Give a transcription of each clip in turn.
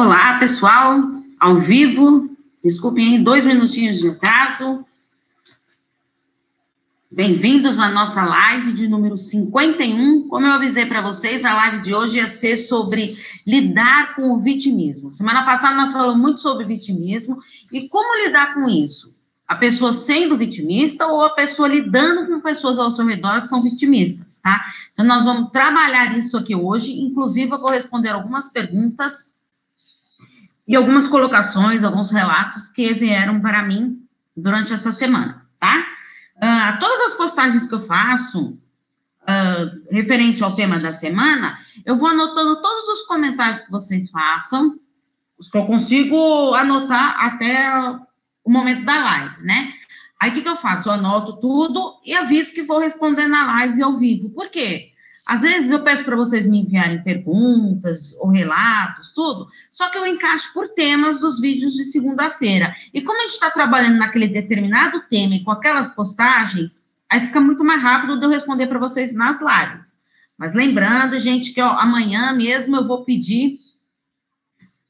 Olá, pessoal, ao vivo. Desculpem aí, dois minutinhos de atraso. Bem-vindos à nossa live de número 51. Como eu avisei para vocês, a live de hoje ia ser sobre lidar com o vitimismo. Semana passada nós falamos muito sobre vitimismo e como lidar com isso. A pessoa sendo vitimista ou a pessoa lidando com pessoas ao seu redor que são vitimistas, tá? Então nós vamos trabalhar isso aqui hoje. Inclusive, eu vou responder algumas perguntas e algumas colocações, alguns relatos que vieram para mim durante essa semana, tá? Uh, todas as postagens que eu faço uh, referente ao tema da semana, eu vou anotando todos os comentários que vocês façam, os que eu consigo anotar até o momento da live, né? Aí o que, que eu faço? Eu anoto tudo e aviso que vou responder na live ao vivo. Por quê? Às vezes eu peço para vocês me enviarem perguntas ou relatos, tudo, só que eu encaixo por temas dos vídeos de segunda-feira. E como a gente está trabalhando naquele determinado tema e com aquelas postagens, aí fica muito mais rápido de eu responder para vocês nas lives. Mas lembrando, gente, que ó, amanhã mesmo eu vou pedir,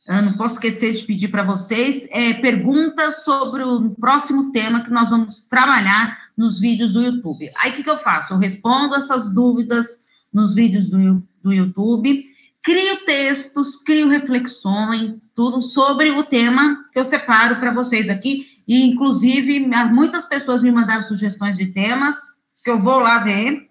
eu não posso esquecer de pedir para vocês é, perguntas sobre o próximo tema que nós vamos trabalhar nos vídeos do YouTube. Aí o que, que eu faço? Eu respondo essas dúvidas nos vídeos do, do YouTube. Crio textos, crio reflexões, tudo sobre o tema que eu separo para vocês aqui. E, inclusive, muitas pessoas me mandaram sugestões de temas, que eu vou lá ver.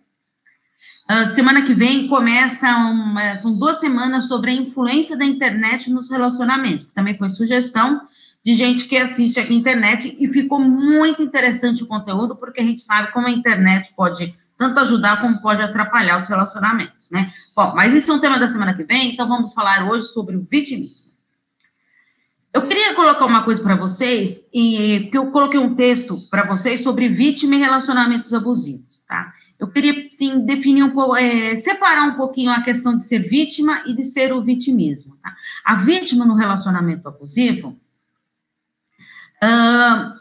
Uh, semana que vem começa uma, são duas semanas sobre a influência da internet nos relacionamentos, que também foi sugestão de gente que assiste a internet e ficou muito interessante o conteúdo, porque a gente sabe como a internet pode tanto ajudar como pode atrapalhar os relacionamentos, né? Bom, mas isso é um tema da semana que vem, então vamos falar hoje sobre o vitimismo. Eu queria colocar uma coisa para vocês, e que eu coloquei um texto para vocês sobre vítima e relacionamentos abusivos, tá? Eu queria, sim, definir um pouco, é, separar um pouquinho a questão de ser vítima e de ser o vitimismo, tá? A vítima no relacionamento abusivo, uh,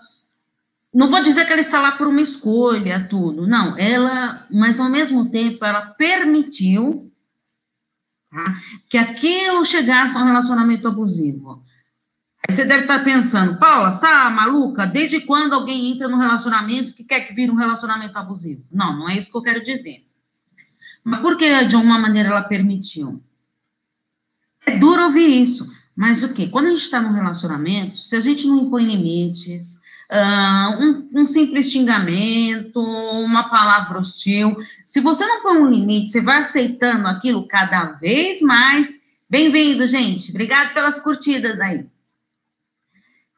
não vou dizer que ela está lá por uma escolha, tudo, não, ela, mas ao mesmo tempo ela permitiu tá, que aquilo chegasse a um relacionamento abusivo. Aí você deve estar pensando, Paula, está maluca? Desde quando alguém entra num relacionamento que quer que vire um relacionamento abusivo? Não, não é isso que eu quero dizer. Mas por que de alguma maneira ela permitiu? É duro ouvir isso, mas o quê? Quando a gente está num relacionamento, se a gente não impõe limites, uh, um, um, simples xingamento, uma palavra hostil. Se você não põe um limite, você vai aceitando aquilo cada vez mais. Bem-vindo, gente. Obrigado pelas curtidas aí.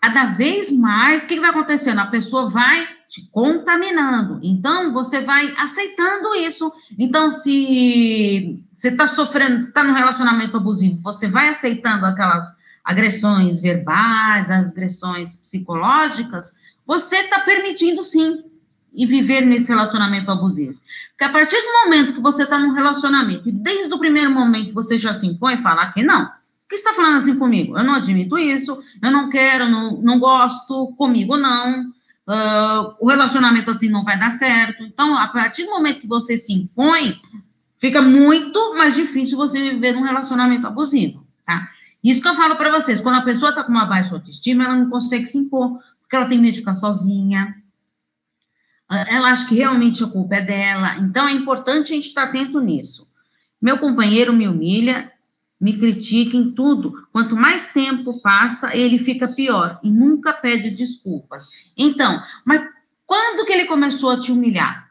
Cada vez mais, o que vai acontecendo? A pessoa vai te contaminando. Então, você vai aceitando isso. Então, se você está sofrendo, está no relacionamento abusivo, você vai aceitando aquelas agressões verbais, as agressões psicológicas, você está permitindo sim e viver nesse relacionamento abusivo. Porque a partir do momento que você está num relacionamento, e desde o primeiro momento você já se impõe falar que não, que está falando assim comigo? Eu não admito isso, eu não quero, não, não gosto, comigo não, uh, o relacionamento assim não vai dar certo. Então, a partir do momento que você se impõe, fica muito mais difícil você viver num relacionamento abusivo, tá? Isso que eu falo para vocês, quando a pessoa está com uma baixa autoestima, ela não consegue se impor, porque ela tem medo de ficar sozinha, ela acha que realmente a culpa é dela, então é importante a gente estar atento nisso. Meu companheiro me humilha, me critica em tudo, quanto mais tempo passa, ele fica pior e nunca pede desculpas. Então, mas quando que ele começou a te humilhar?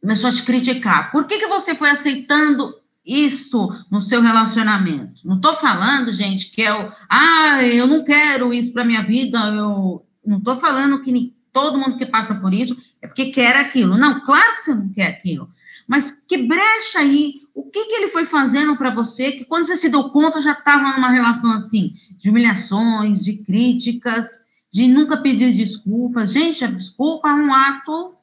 Começou a te criticar. Por que, que você foi aceitando isto no seu relacionamento. Não estou falando, gente, que é o, ah, eu não quero isso para minha vida, eu não estou falando que todo mundo que passa por isso é porque quer aquilo. Não, claro que você não quer aquilo. Mas que brecha aí, o que, que ele foi fazendo para você que quando você se deu conta já estava numa relação assim, de humilhações, de críticas, de nunca pedir desculpas. Gente, a desculpa é um ato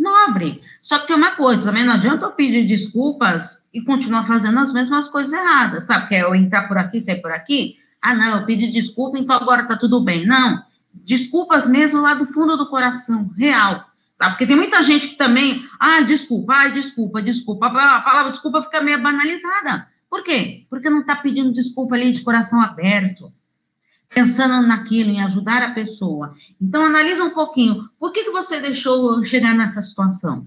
nobre. Só que tem uma coisa, também não adianta eu pedir desculpas e continuar fazendo as mesmas coisas erradas, sabe? Que é eu entrar por aqui, sair por aqui. Ah, não, eu pedi desculpa, então agora tá tudo bem. Não, desculpas mesmo lá do fundo do coração, real. Tá? Porque tem muita gente que também, ah, desculpa, ah, desculpa, desculpa. A palavra desculpa fica meio banalizada. Por quê? Porque não está pedindo desculpa ali de coração aberto, pensando naquilo, em ajudar a pessoa. Então, analisa um pouquinho. Por que, que você deixou chegar nessa situação?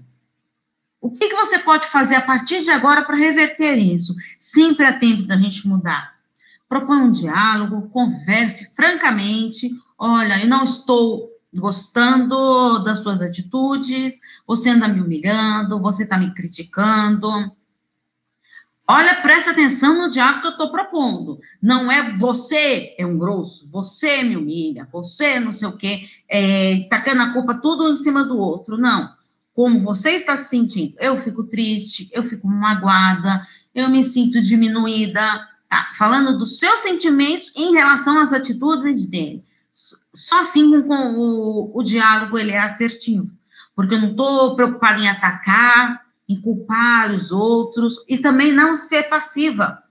O que, que você pode fazer a partir de agora para reverter isso? Sempre há tempo da gente mudar. Propõe um diálogo, converse francamente. Olha, eu não estou gostando das suas atitudes, você anda me humilhando, você está me criticando. Olha, presta atenção no diálogo que eu estou propondo. Não é você é um grosso, você me humilha, você não sei o quê, é, tacando a culpa tudo em cima do outro. Não. Como você está se sentindo? Eu fico triste, eu fico magoada, eu me sinto diminuída. Tá, falando dos seus sentimentos em relação às atitudes dele. Só assim com o, o diálogo ele é assertivo. Porque eu não estou preocupada em atacar, em culpar os outros e também não ser passiva,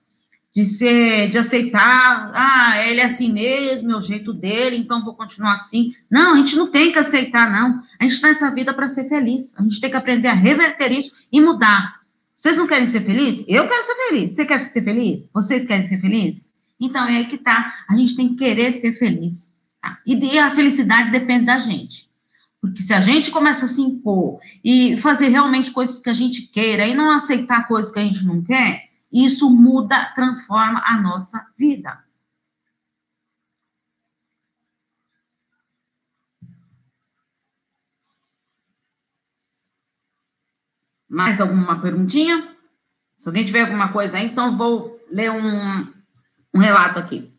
de ser, de aceitar, ah, ele é assim mesmo, é o jeito dele, então vou continuar assim. Não, a gente não tem que aceitar, não. A gente está nessa vida para ser feliz. A gente tem que aprender a reverter isso e mudar. Vocês não querem ser felizes? Eu quero ser feliz. Você quer ser feliz? Vocês querem ser felizes? Então é aí que tá. A gente tem que querer ser feliz. Tá? E a felicidade depende da gente. Porque se a gente começa a se impor e fazer realmente coisas que a gente queira e não aceitar coisas que a gente não quer, isso muda, transforma a nossa vida. Mais alguma perguntinha? Se alguém tiver alguma coisa aí, então vou ler um, um relato aqui.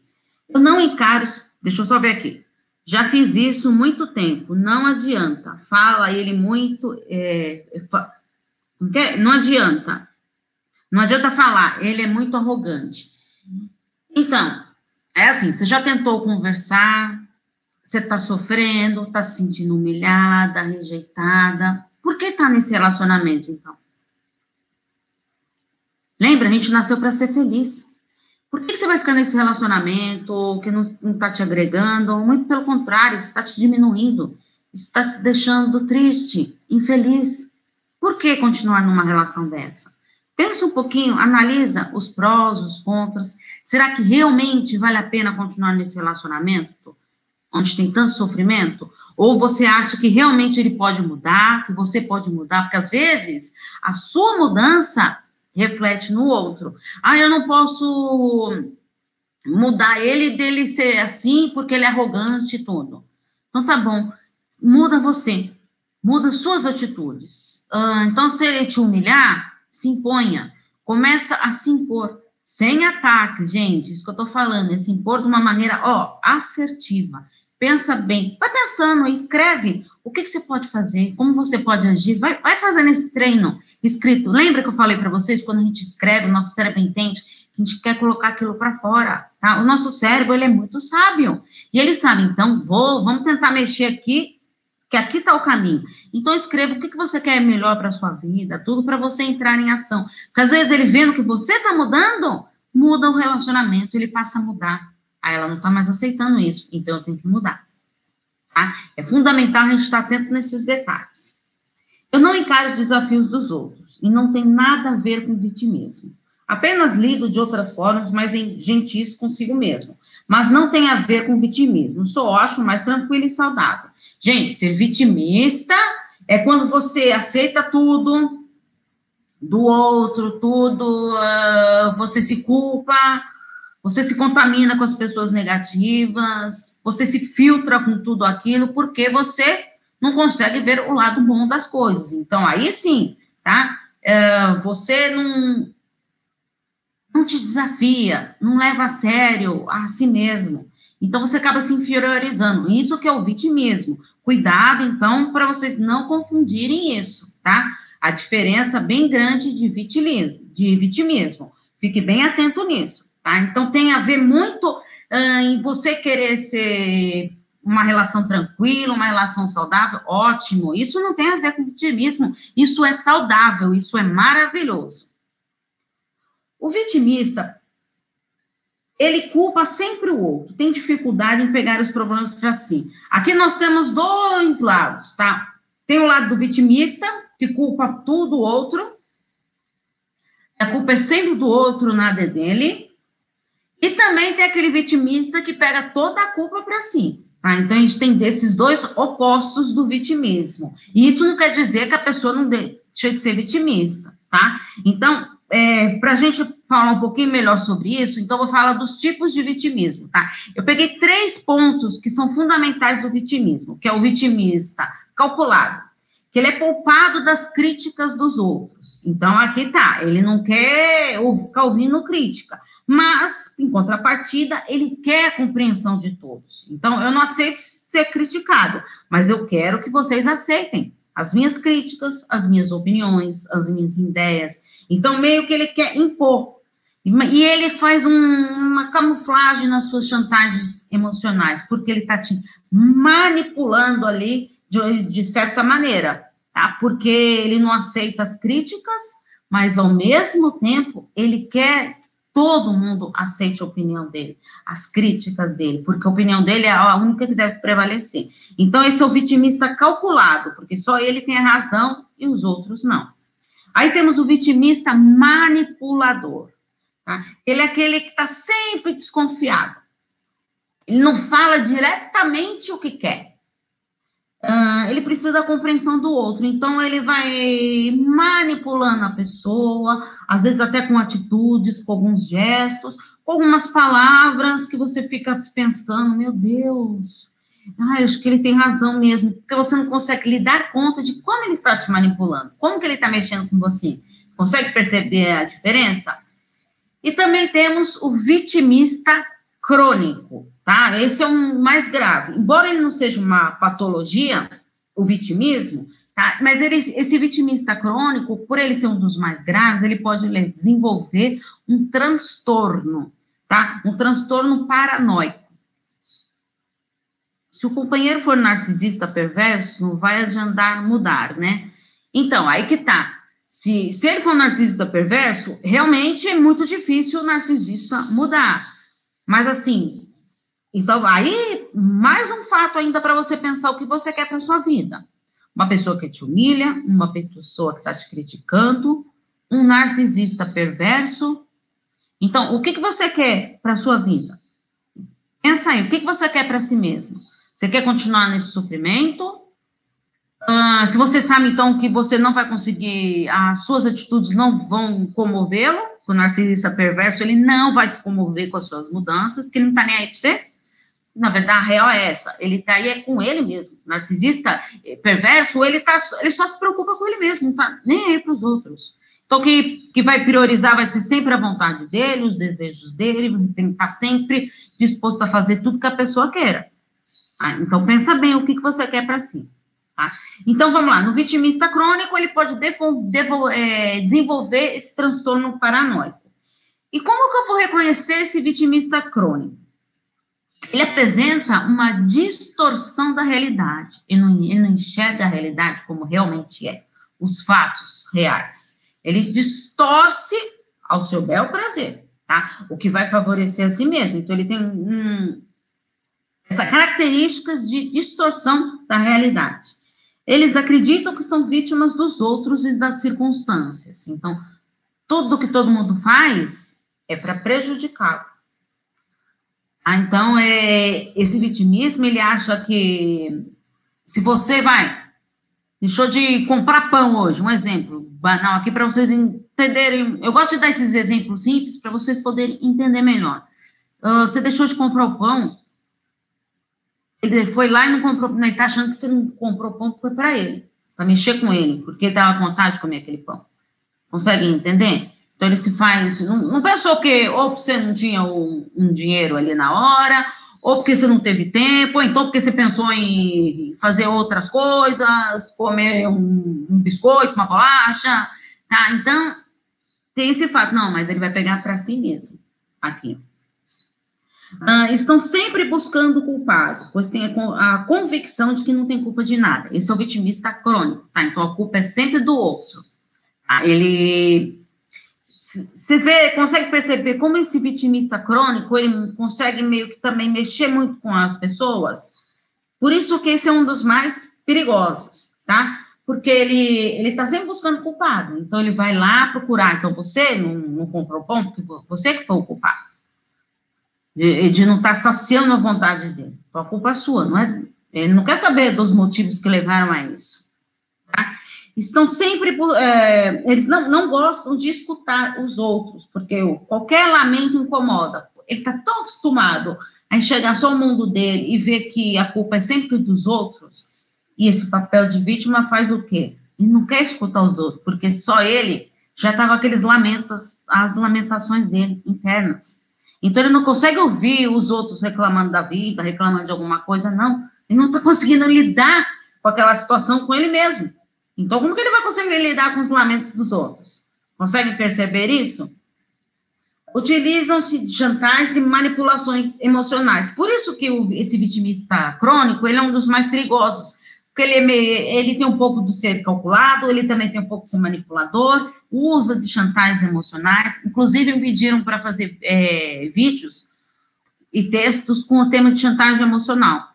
Eu não encaro, deixa eu só ver aqui. Já fiz isso muito tempo, não adianta. Fala ele muito. É, é, não adianta. Não adianta falar, ele é muito arrogante. Então, é assim: você já tentou conversar, você está sofrendo, está se sentindo humilhada, rejeitada. Por que está nesse relacionamento, então? Lembra, a gente nasceu para ser feliz. Por que você vai ficar nesse relacionamento que não está te agregando? Muito pelo contrário, está te diminuindo, está se deixando triste, infeliz. Por que continuar numa relação dessa? Pensa um pouquinho, analisa os prós, os contras. Será que realmente vale a pena continuar nesse relacionamento? Onde tem tanto sofrimento? Ou você acha que realmente ele pode mudar, que você pode mudar? Porque às vezes a sua mudança reflete no outro. Ah, eu não posso mudar ele dele ser assim porque ele é arrogante e tudo. Então tá bom, muda você, muda suas atitudes. Ah, então, se ele te humilhar, se imponha, começa a se impor, sem ataques, gente, isso que eu tô falando, é se impor de uma maneira, ó, assertiva. Pensa bem, vai pensando, escreve o que, que, você pode fazer, como você pode agir, vai, vai fazendo esse treino escrito. Lembra que eu falei para vocês, quando a gente escreve, o nosso cérebro entende, a gente quer colocar aquilo para fora, tá? O nosso cérebro, ele é muito sábio, e ele sabe, então, vou, vamos tentar mexer aqui, que aqui está o caminho. Então, escreva o que, que você quer melhor para sua vida, tudo para você entrar em ação. Porque às vezes ele vendo que você está mudando, muda o relacionamento, ele passa a mudar. Aí ela não está mais aceitando isso, então eu tenho que mudar. Tá? É fundamental a gente estar atento nesses detalhes. Eu não encaro os desafios dos outros e não tem nada a ver com vitimismo. Apenas lido de outras formas, mas gentis consigo mesmo. Mas não tem a ver com vitimismo. Só acho mais tranquilo e saudável. Gente, ser vitimista é quando você aceita tudo do outro, tudo, uh, você se culpa, você se contamina com as pessoas negativas, você se filtra com tudo aquilo, porque você não consegue ver o lado bom das coisas. Então, aí sim, tá? É, você não, não te desafia, não leva a sério a si mesmo. Então, você acaba se inferiorizando. Isso que é o vitimismo. Cuidado, então, para vocês não confundirem isso, tá? A diferença bem grande de vitimismo. De vitimismo. Fique bem atento nisso. Tá? Então, tem a ver muito uh, em você querer ser uma relação tranquila, uma relação saudável, ótimo. Isso não tem a ver com vitimismo, isso é saudável, isso é maravilhoso. O vitimista, ele culpa sempre o outro, tem dificuldade em pegar os problemas para si. Aqui nós temos dois lados, tá? Tem o lado do vitimista, que culpa tudo o outro, A culpa é sempre do outro, nada é dele. E também tem aquele vitimista que pega toda a culpa para si. Tá? Então, a gente tem desses dois opostos do vitimismo. E isso não quer dizer que a pessoa não deixa de ser vitimista, tá? Então, é, para a gente falar um pouquinho melhor sobre isso, então vou falar dos tipos de vitimismo, tá? Eu peguei três pontos que são fundamentais do vitimismo, que é o vitimista calculado, que ele é poupado das críticas dos outros. Então, aqui tá, ele não quer ficar ouvindo crítica, mas, contrapartida, ele quer a compreensão de todos. Então, eu não aceito ser criticado, mas eu quero que vocês aceitem as minhas críticas, as minhas opiniões, as minhas ideias. Então, meio que ele quer impor. E ele faz um, uma camuflagem nas suas chantagens emocionais, porque ele está te manipulando ali de, de certa maneira, tá? Porque ele não aceita as críticas, mas ao mesmo tempo ele quer todo mundo aceite a opinião dele, as críticas dele, porque a opinião dele é a única que deve prevalecer. Então, esse é o vitimista calculado, porque só ele tem a razão e os outros não. Aí temos o vitimista manipulador. Tá? Ele é aquele que está sempre desconfiado. Ele não fala diretamente o que quer. Uh, ele precisa da compreensão do outro, então ele vai manipulando a pessoa, às vezes até com atitudes, com alguns gestos, com algumas palavras que você fica pensando, meu Deus, ah, eu acho que ele tem razão mesmo, porque você não consegue lhe dar conta de como ele está te manipulando, como que ele está mexendo com você. Consegue perceber a diferença? E também temos o vitimista crônico tá? Esse é um mais grave. Embora ele não seja uma patologia, o vitimismo, tá? Mas ele, esse vitimista crônico, por ele ser um dos mais graves, ele pode desenvolver um transtorno, tá? Um transtorno paranoico. Se o companheiro for narcisista perverso, não vai adiantar mudar, né? Então, aí que tá. Se, se ele for narcisista perverso, realmente é muito difícil o narcisista mudar. Mas, assim, então, aí, mais um fato ainda para você pensar o que você quer para sua vida. Uma pessoa que te humilha, uma pessoa que está te criticando, um narcisista perverso. Então, o que, que você quer para sua vida? Pensa aí, o que, que você quer para si mesmo? Você quer continuar nesse sofrimento? Uh, se você sabe, então, que você não vai conseguir, as suas atitudes não vão comovê-lo, o narcisista perverso, ele não vai se comover com as suas mudanças, porque ele não está nem aí para você. Na verdade, a real é essa. Ele está aí é com ele mesmo. Narcisista eh, perverso, ele, tá, ele só se preocupa com ele mesmo, não tá nem aí para os outros. Então, que, que vai priorizar vai ser sempre a vontade dele, os desejos dele, você tem que estar tá sempre disposto a fazer tudo que a pessoa queira. Tá? Então, pensa bem o que, que você quer para si. Tá? Então, vamos lá. No vitimista crônico, ele pode é, desenvolver esse transtorno paranoico. E como que eu vou reconhecer esse vitimista crônico? Ele apresenta uma distorção da realidade. Ele não, não enxerga a realidade como realmente é, os fatos reais. Ele distorce ao seu bel prazer, tá? O que vai favorecer a si mesmo. Então, ele tem essa características de distorção da realidade. Eles acreditam que são vítimas dos outros e das circunstâncias. Então, tudo que todo mundo faz é para prejudicá-lo. Ah, então, é, esse vitimismo, ele acha que se você vai, deixou de comprar pão hoje, um exemplo banal aqui para vocês entenderem. Eu gosto de dar esses exemplos simples para vocês poderem entender melhor. Uh, você deixou de comprar o pão, ele foi lá e não comprou, ele está achando que você não comprou pão que foi para ele, para mexer com ele, porque ele estava com vontade de comer aquele pão. Conseguem entender? Então ele se faz. Não, não pensou que ou você não tinha um, dinheiro ali na hora, ou porque você não teve tempo, ou então porque você pensou em fazer outras coisas, comer um, um biscoito, uma bolacha, tá? Então tem esse fato, não, mas ele vai pegar para si mesmo aqui. Ah, estão sempre buscando o culpado, pois tem a, a, convicção de que não tem culpa de nada. Esse é o vitimista crônico, tá? Então a culpa é sempre do outro. Tá? Ele você vê, consegue perceber como esse vitimista crônico, ele consegue meio que também mexer muito com as pessoas? Por isso que esse é um dos mais perigosos, tá? porque ele ele está sempre buscando culpado. Então ele vai lá procurar. Então você não, não comprou pão porque você que foi o culpado de, de não estar tá saciando a vontade dele. Então a culpa é sua, não é? Ele não quer saber dos motivos que levaram a isso. Tá? Estão sempre é, eles não, não gostam de escutar os outros, porque qualquer lamento incomoda. Ele está tão acostumado a enxergar só o mundo dele e ver que a culpa é sempre dos outros e esse papel de vítima faz o quê? Ele não quer escutar os outros, porque só ele já estava aqueles lamentos, as lamentações dele internas. Então ele não consegue ouvir os outros reclamando da vida, reclamando de alguma coisa, não. Ele não está conseguindo lidar com aquela situação com ele mesmo. Então, como que ele vai conseguir lidar com os lamentos dos outros? Consegue perceber isso? Utilizam-se jantares e manipulações emocionais. Por isso que o, esse vitimista crônico, ele é um dos mais perigosos, porque ele, é ele tem um pouco do ser calculado, ele também tem um pouco de ser manipulador, usa de chantagens emocionais, inclusive me pediram para fazer é, vídeos e textos com o tema de chantagem emocional.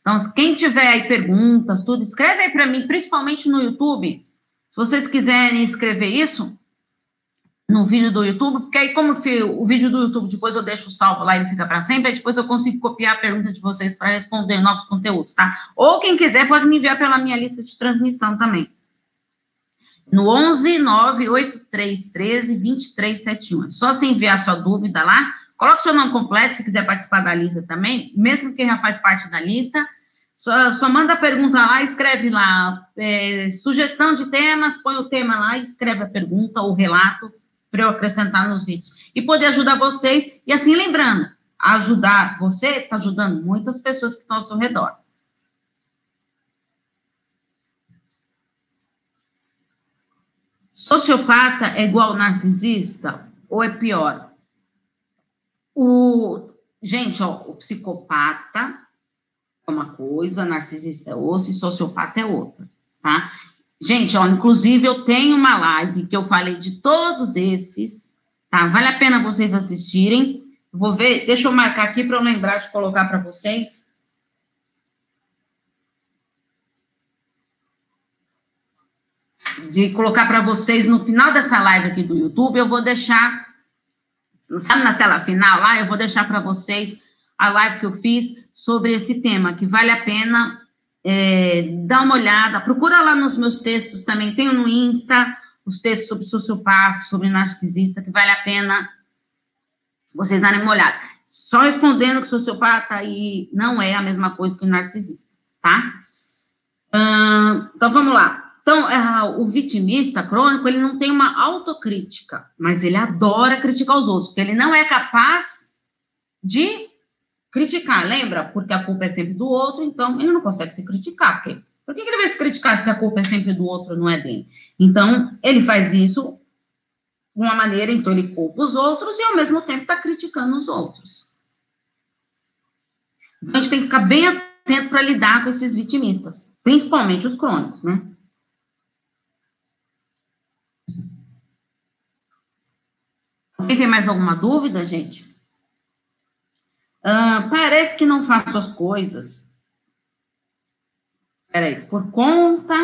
Então, quem tiver aí perguntas, tudo, escreve aí para mim, principalmente no YouTube. Se vocês quiserem escrever isso, no vídeo do YouTube, porque aí, como o vídeo do YouTube depois eu deixo salvo lá, ele fica para sempre, aí depois eu consigo copiar a pergunta de vocês para responder novos conteúdos, tá? Ou quem quiser pode me enviar pela minha lista de transmissão também. No 11 98313 2371. É só você enviar sua dúvida lá, coloque seu nome completo se quiser participar da lista também, mesmo que já faz parte da lista. Só, só manda a pergunta lá, escreve lá, é, sugestão de temas, põe o tema lá, escreve a pergunta ou relato para eu acrescentar nos vídeos. E poder ajudar vocês, e assim lembrando, ajudar você está ajudando muitas pessoas que estão ao seu redor. Sociopata é igual narcisista ou é pior? O gente, ó, o psicopata é uma coisa, narcisista é outra e sociopata é outra, tá? Gente, ó, inclusive eu tenho uma live que eu falei de todos esses, tá? Vale a pena vocês assistirem. Vou ver, deixa eu marcar aqui para eu lembrar de colocar para vocês. De colocar para vocês no final dessa live aqui do YouTube, eu vou deixar, sabe na tela final lá, eu vou deixar para vocês a live que eu fiz sobre esse tema, que vale a pena é, dá uma olhada, procura lá nos meus textos também, tenho no Insta os textos sobre sociopata, sobre narcisista, que vale a pena vocês darem uma olhada. Só respondendo que sociopata aí não é a mesma coisa que narcisista, tá? então, vamos lá. Então, é, o vitimista crônico, ele não tem uma autocrítica, mas ele adora criticar os outros, porque ele não é capaz de criticar, lembra? Porque a culpa é sempre do outro, então ele não consegue se criticar. Porque, por que ele vai se criticar se a culpa é sempre do outro, não é dele? Então, ele faz isso de uma maneira, então ele culpa os outros e ao mesmo tempo está criticando os outros. Então, a gente tem que ficar bem atento para lidar com esses vitimistas, principalmente os crônicos, né? Alguém tem mais alguma dúvida, gente? Uh, parece que não faço as coisas. Peraí, por conta.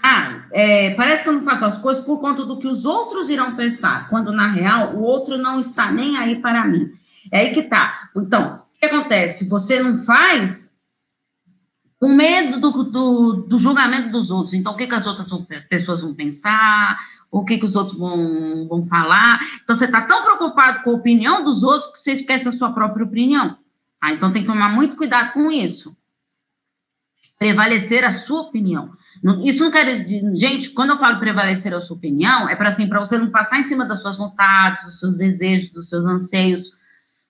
Ah, é, parece que eu não faço as coisas por conta do que os outros irão pensar, quando na real o outro não está nem aí para mim. É aí que tá. Então, o que acontece? Você não faz com medo do, do, do julgamento dos outros. Então, o que, que as outras pessoas vão pensar? O que, que os outros vão, vão falar. Então, você está tão preocupado com a opinião dos outros que você esquece a sua própria opinião. Tá? Então, tem que tomar muito cuidado com isso. Prevalecer a sua opinião. Isso não quer dizer, gente, quando eu falo prevalecer a sua opinião, é para assim, para você não passar em cima das suas vontades, dos seus desejos, dos seus anseios,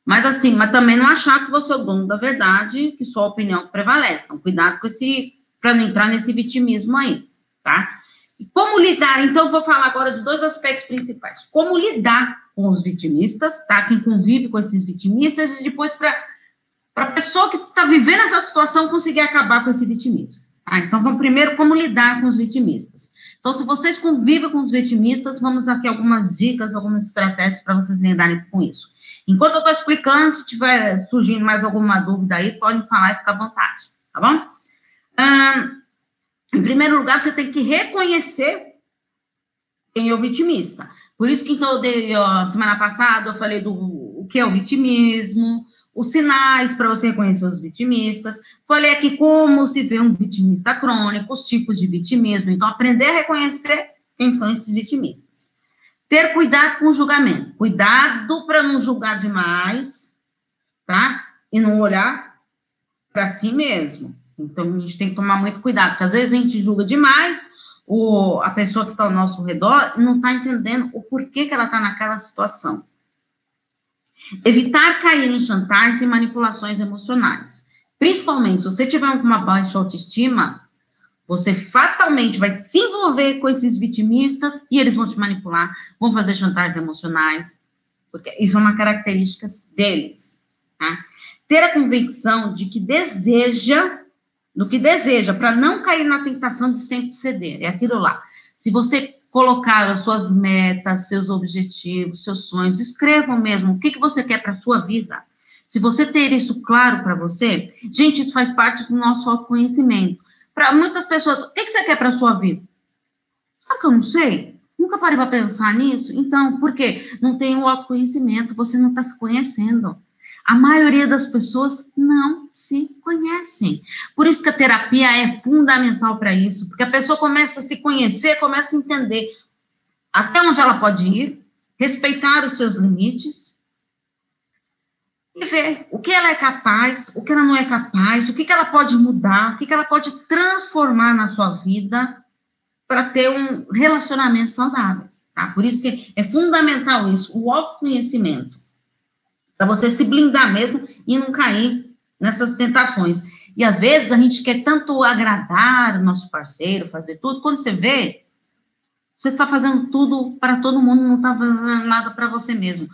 mas assim, mas também não achar que você é o dono da verdade, que sua opinião prevalece. Então, cuidado com esse, para não entrar nesse vitimismo aí, tá? Como lidar? Então, vou falar agora de dois aspectos principais. Como lidar com os vitimistas, tá? Quem convive com esses vitimistas, e depois para a pessoa que está vivendo essa situação conseguir acabar com esse vitimismo. Tá? Então, vamos primeiro, como lidar com os vitimistas. Então, se vocês convivem com os vitimistas, vamos aqui algumas dicas, algumas estratégias para vocês lidarem com isso. Enquanto eu estou explicando, se tiver surgindo mais alguma dúvida aí, podem falar e ficar à vontade, tá bom? Hum, Em primeiro lugar, você tem que reconhecer quem é o vitimista. Por isso que então eu dei, ó, semana passada eu falei do o que é o vitimismo, os sinais para você reconhecer os vitimistas. Falei aqui como se vê um vitimista crônico, os tipos de vitimismo. Então, aprender a reconhecer quem são esses vitimistas. Ter cuidado com o julgamento. Cuidado para não julgar demais, tá? E não olhar para si mesmo. Então, a gente tem que tomar muito cuidado, porque às vezes a gente julga demais o, a pessoa que está ao nosso redor e não está entendendo o porquê que ela está naquela situação. Evitar cair em chantagens e manipulações emocionais. Principalmente, se você tiver uma baixa autoestima, você fatalmente vai se envolver com esses vitimistas e eles vão te manipular, vão fazer chantagens emocionais, porque isso é uma característica deles. Tá? Ter a convicção de que deseja, do que deseja, para não cair na tentação de sempre ceder. É aquilo lá. Se você colocar as suas metas, seus objetivos, seus sonhos, escrevam mesmo o que, que você quer para a sua vida. Se você ter isso claro para você, gente, isso faz parte do nosso autoconhecimento. Para muitas pessoas, o que, que você quer para a sua vida? Sabe que eu não sei? Nunca parei para pensar nisso. Então, por quê? Não tem o autoconhecimento, você não está se conhecendo. A maioria das pessoas não se conhecem. Por isso que a terapia é fundamental para isso, porque a pessoa começa a se conhecer, começa a entender até onde ela pode ir, respeitar os seus limites e ver o que ela é capaz, o que ela não é capaz, o que, que ela pode mudar, o que, que ela pode transformar na sua vida para ter um relacionamento saudável. Tá? Por isso que é fundamental isso, o autoconhecimento para você se blindar mesmo e não cair nessas tentações. E às vezes a gente quer tanto agradar o nosso parceiro, fazer tudo, quando você vê, você está fazendo tudo para todo mundo, não está fazendo nada para você mesmo.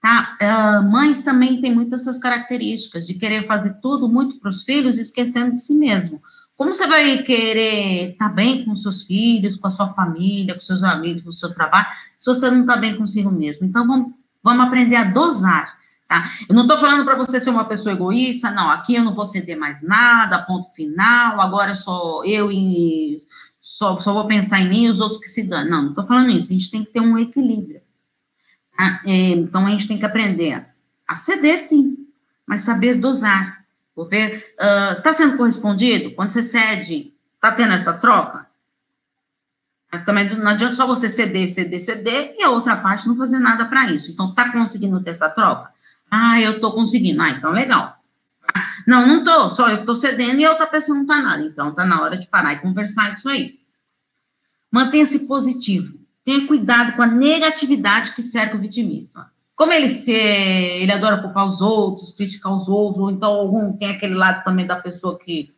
Tá? Uh, mães também têm muitas essas características de querer fazer tudo muito para os filhos, esquecendo de si mesmo. Como você vai querer estar tá bem com seus filhos, com a sua família, com seus amigos, com o seu trabalho, se você não está bem consigo mesmo? Então, vamos, vamos aprender a dosar Tá? Eu não estou falando para você ser uma pessoa egoísta, não, aqui eu não vou ceder mais nada, ponto final, agora só eu e só, só vou pensar em mim e os outros que se dão. Não, não estou falando isso, a gente tem que ter um equilíbrio. Tá? É, então a gente tem que aprender a ceder, sim, mas saber dosar. Vou ver, está uh, sendo correspondido? Quando você cede, está tendo essa troca? Também não adianta só você ceder, ceder, ceder e a outra parte não fazer nada para isso. Então, está conseguindo ter essa troca? Ah, eu estou conseguindo. Ah, então legal. Não, não estou, só eu estou cedendo e a outra pessoa não está nada. Então, está na hora de parar e conversar isso aí. Mantenha-se positivo. Tenha cuidado com a negatividade que cerca o vitimista. Como ele se, ele adora culpar os outros, criticar os outros, ou então algum, tem aquele lado também da pessoa que,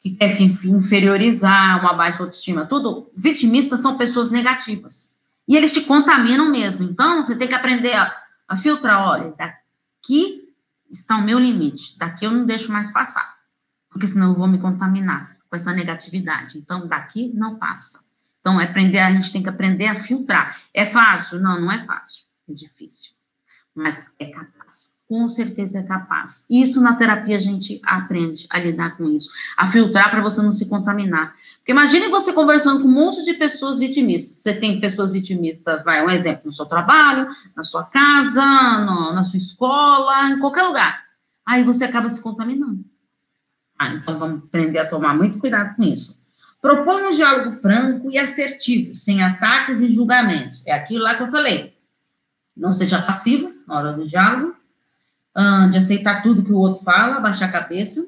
que quer se inferiorizar, uma baixa autoestima, tudo. Vitimistas são pessoas negativas. E eles te contaminam mesmo. Então, você tem que aprender a a filtrar, olha, daqui está o meu limite, daqui eu não deixo mais passar, porque senão eu vou me contaminar com essa negatividade. Então, daqui não passa. Então, é aprender, a gente tem que aprender a filtrar. É fácil? Não, não é fácil. É difícil. Mas é capaz com certeza é capaz. Isso na terapia a gente aprende a lidar com isso, a filtrar para você não se contaminar. Imagine você conversando com um monte de pessoas vitimistas. Você tem pessoas vitimistas, vai, um exemplo, no seu trabalho, na sua casa, no, na sua escola, em qualquer lugar. Aí você acaba se contaminando. Ah, então vamos aprender a tomar muito cuidado com isso. Propõe um diálogo franco e assertivo, sem ataques e julgamentos. É aquilo lá que eu falei. Não seja passivo na hora do diálogo de aceitar tudo que o outro fala, baixar a cabeça,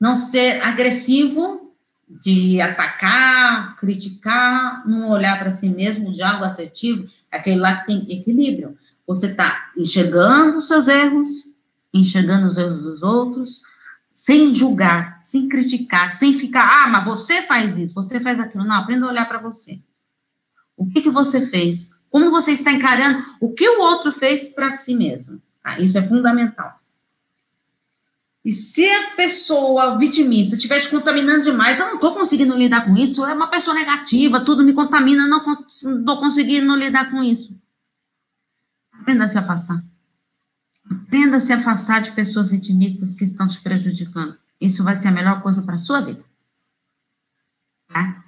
não ser agressivo, de atacar, criticar, não olhar para si mesmo, o diálogo assertivo, é aquele lá que tem equilíbrio. Você está enxergando os seus erros, enxergando os erros dos outros, sem julgar, sem criticar, sem ficar, ah, mas você faz isso, você faz aquilo. Não, aprenda a olhar para você. O que, que você fez? Como você está encarando o que o outro fez para si mesmo? Tá? Isso é fundamental. E se a pessoa vitimista estiver te contaminando demais, eu não estou conseguindo lidar com isso, é uma pessoa negativa, tudo me contamina, não estou conseguindo lidar com isso. Aprenda a se afastar. Aprenda a se afastar de pessoas vitimistas que estão te prejudicando. Isso vai ser a melhor coisa para a sua vida. Tá?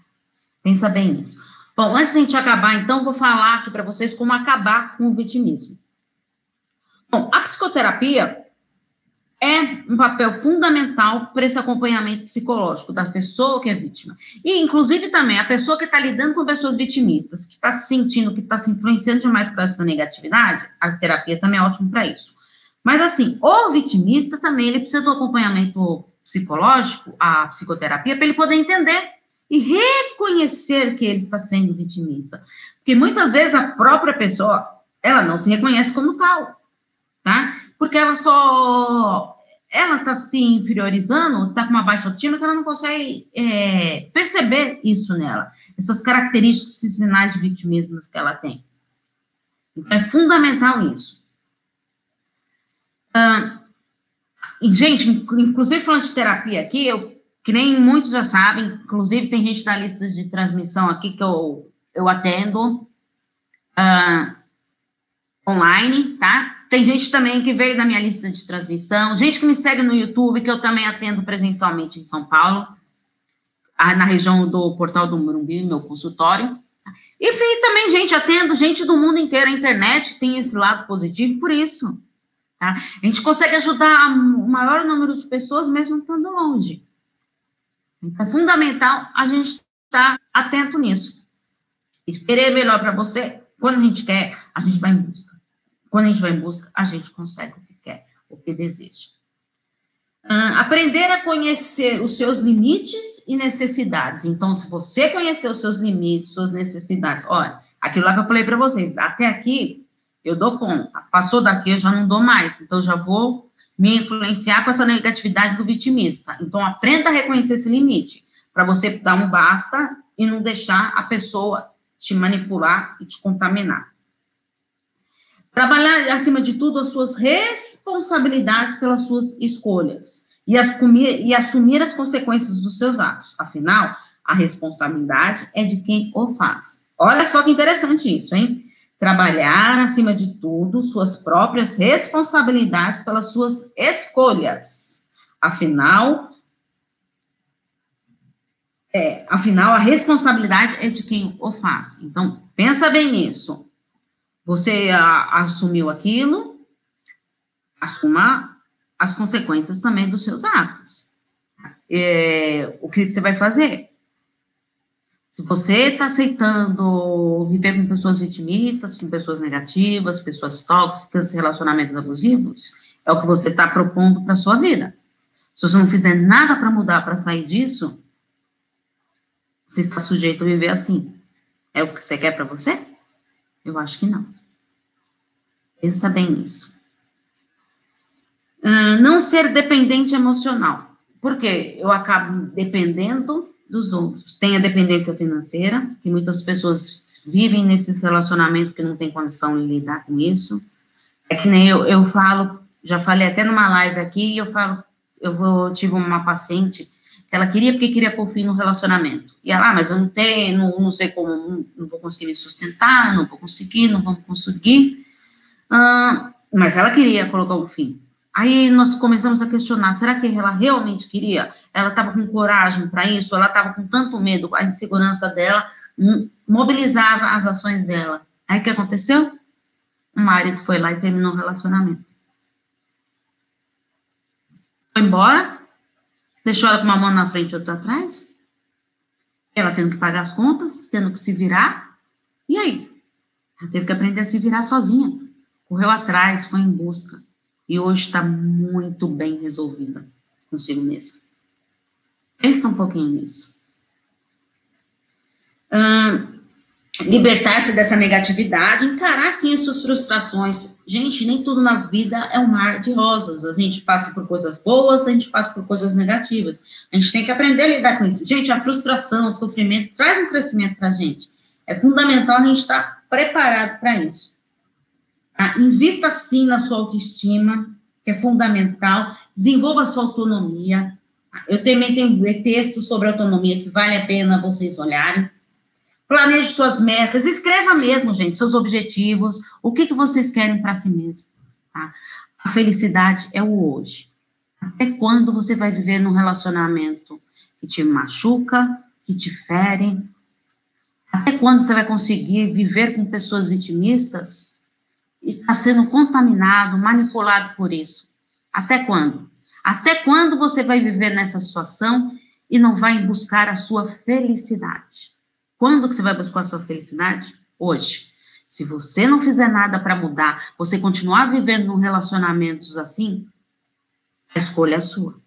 Pensa bem nisso. Bom, antes de a gente acabar, então, vou falar aqui para vocês como acabar com o vitimismo. Bom, a psicoterapia é um papel fundamental para esse acompanhamento psicológico da pessoa que é vítima. E, inclusive, também a pessoa que está lidando com pessoas vitimistas, que está se sentindo, que está se influenciando demais para essa negatividade, a terapia também é ótima para isso. Mas, assim, o vitimista também, ele precisa do acompanhamento psicológico, a psicoterapia, para ele poder entender e reconhecer que ele está sendo vitimista. Porque muitas vezes a própria pessoa, ela não se reconhece como tal, tá? Porque ela só, ela está se inferiorizando, está com uma baixa autoestima, que ela não consegue é, perceber isso nela, essas características e sinais de vitimismo que ela tem. Então, é fundamental isso. Ah, e, gente, inclusive falando de terapia aqui, eu que nem muitos já sabem, inclusive tem gente da lista de transmissão aqui que eu, eu atendo uh, online, tá? Tem gente também que veio da minha lista de transmissão, gente que me segue no YouTube, que eu também atendo presencialmente em São Paulo, na região do Portal do Morumbi, meu consultório. E também, gente, atendo gente do mundo inteiro, a internet tem esse lado positivo por isso. Tá? A gente consegue ajudar o maior número de pessoas, mesmo estando longe. Então, é fundamental a gente estar atento nisso. Querer melhor para você, quando a gente quer, a gente vai em busca. Quando a gente vai em busca, a gente consegue o que quer, o que deseja. Uh, aprender a conhecer os seus limites e necessidades. Então, se você conhecer os seus limites, suas necessidades, olha, aquilo lá que eu falei para vocês, até aqui eu dou conta, passou daqui eu já não dou mais, então já vou me influenciar com essa negatividade do vitimista. Então, aprenda a reconhecer esse limite, para você dar um basta e não deixar a pessoa te manipular e te contaminar. Trabalhar, acima de tudo, as suas responsabilidades pelas suas escolhas e assumir, e assumir as consequências dos seus atos. Afinal, a responsabilidade é de quem o faz. Olha só que interessante isso, hein? trabalhar, acima de tudo, suas próprias responsabilidades pelas suas escolhas. Afinal, é, afinal, a responsabilidade é de quem o faz. Então, pensa bem nisso. Você a, assumiu aquilo, assuma as consequências também dos seus atos. É, o que você vai fazer? Se você está aceitando viver com pessoas vitimistas, com pessoas negativas, pessoas tóxicas, relacionamentos abusivos, é o que você está propondo para a sua vida. Se você não fizer nada para mudar, para sair disso, você está sujeito a viver assim. É o que você quer para você? Eu acho que não. Pensa bem nisso. Uh, não ser dependente emocional. Por quê? Eu acabo dependendo dos outros. Tem a dependência financeira, que muitas pessoas vivem nesses relacionamentos porque não tem condição de lidar com isso. É que nem eu, eu falo, já falei até numa live aqui, eu falo, eu vou, tive uma paciente que ela queria porque queria pôr fim no relacionamento. E ela, ah, mas eu não tenho, não, não sei como, não, não, vou conseguir me sustentar, não vou conseguir, não vou conseguir. Ah, mas ela queria colocar um fim. Aí nós começamos a questionar: será que ela realmente queria? Ela estava com coragem para isso? Ela estava com tanto medo, a insegurança dela mobilizava as ações dela. Aí o que aconteceu? O marido foi lá e terminou o relacionamento. Foi embora, deixou ela com uma mão na frente e outra atrás. Ela tendo que pagar as contas, tendo que se virar. E aí? Ela teve que aprender a se virar sozinha. Correu atrás, foi em busca e hoje está muito bem resolvida consigo mesma. Pensa um pouquinho nisso. Hum, Libertar-se dessa negatividade, encarar sim as suas frustrações. Gente, nem tudo na vida é um mar de rosas. A gente passa por coisas boas, a gente passa por coisas negativas. A gente tem que aprender a lidar com isso. Gente, a frustração, o sofrimento traz um crescimento para a gente. É fundamental a gente estar tá preparado para isso. Tá? Invista sim na sua autoestima, que é fundamental. Desenvolva a sua autonomia. Eu também tenho textos sobre autonomia que vale a pena vocês olharem. Planeje suas metas, escreva mesmo, gente, seus objetivos, o que, que vocês querem para si mesmo. Tá? A felicidade é o hoje. Até quando você vai viver num relacionamento que te machuca, que te ferem? Até quando você vai conseguir viver com pessoas vitimistas e está sendo contaminado, manipulado por isso? Até quando? Até quando você vai viver nessa situação e não vai buscar a sua felicidade? Quando que você vai buscar a sua felicidade? Hoje. Se você não fizer nada para mudar, você continuar vivendo em relacionamentos assim, a escolha é sua.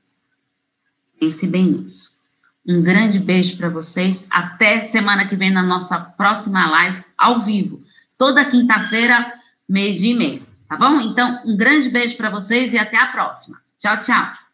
Pense bem nisso. Um grande beijo para vocês. Até semana que vem na nossa próxima live ao vivo. Toda quinta-feira, meio-dia e meio. Tá bom? Então, um grande beijo para vocês e até a próxima. Tchau, tchau.